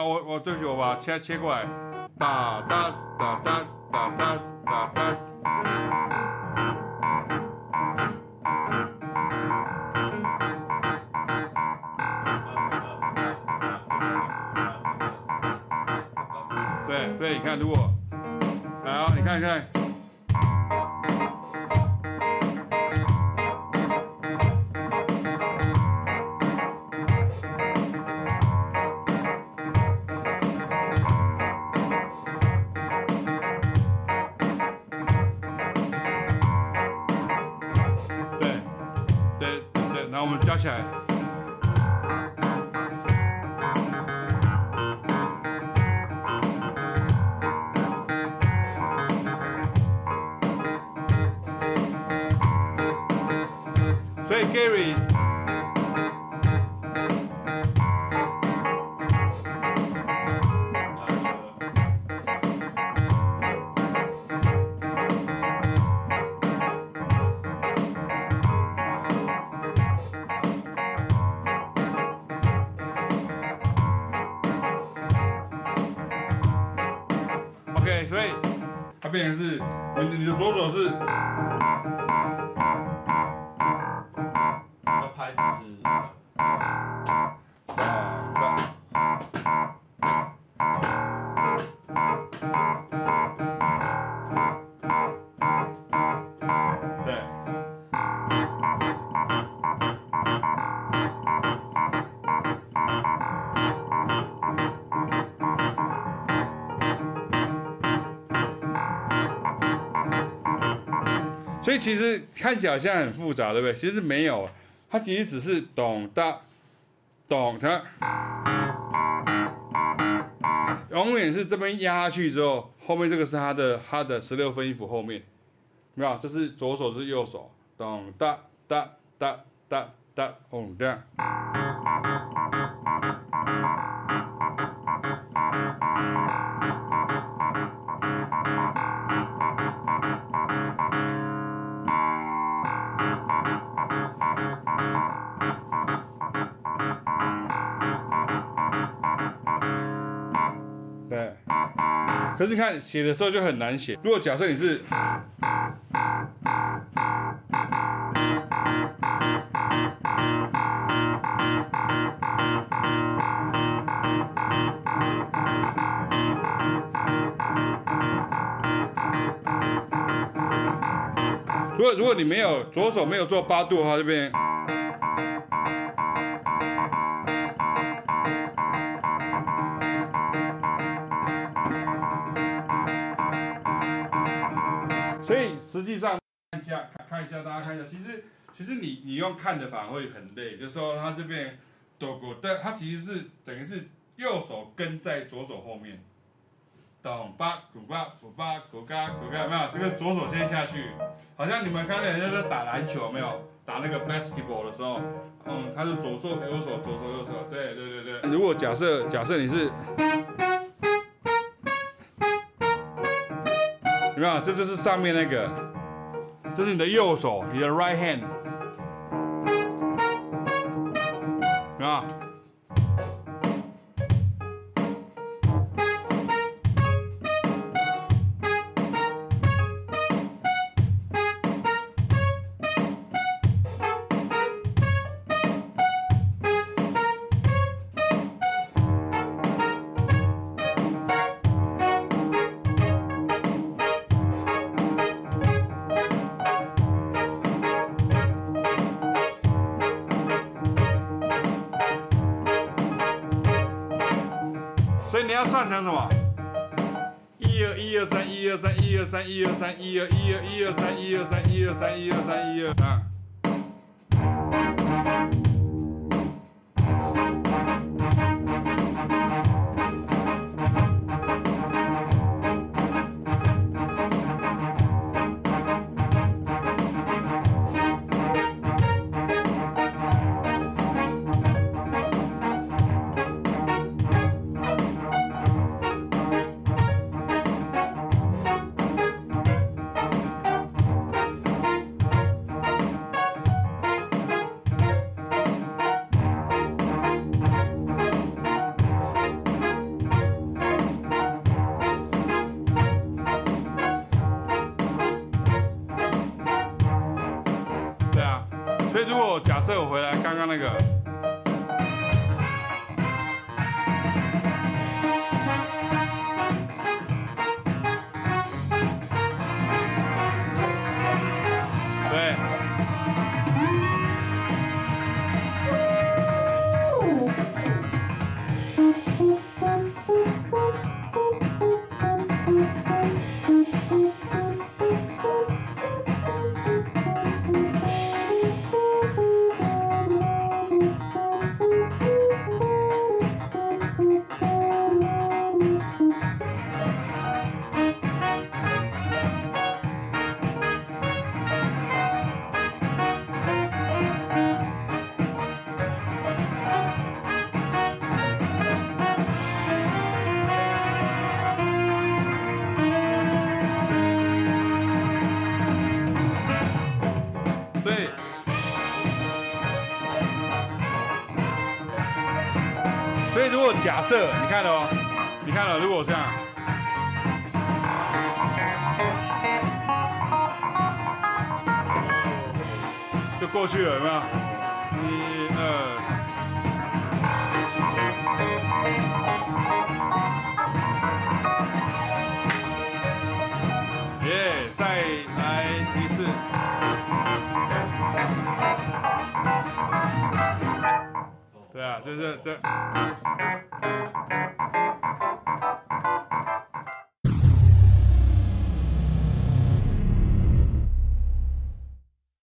啊，我我对不起，我把它切切过来，哒哒哒哒哒哒哒哒。对对，你看，如果来啊，你看你看。Gotcha. Sweet Gary. 所以它变成是，你你的左手是，要拍子是。所以其实看起来好像很复杂，对不对？其实没有，它其实只是咚哒咚哒，永远是这边压下去之后，后面这个是它的它的十六分音符后面，没有？这是左手，这是右手，咚哒哒哒哒哒咚对。可是看写的时候就很难写。如果假设你是，如果如果你没有左手没有做八度的话，这边。实际上看一下，看一下，大家看一下，其实其实你你用看的反而会很累，就是说它这边哆咕的，它其实是等于是右手跟在左手后面，咚巴咕巴咕巴咕嘎咕嘎，有没有？这个左手先下去，好像你们看到人家在打篮球，没有？打那个 basketball 的时候，嗯，他是左手右手左手右手，对对对对。如果假设假设你是。有没有？这就是上面那个，这是你的右手，你的 right hand，有没有？你要算成什么？一二一二三一二三一二三一二三一二一二一二三一二三一二三一二三一二三。所以如果假设我回来刚刚那个。对所以如果假设你看哦，你看了，如果这样，就过去了，有没有？你对啊就是这。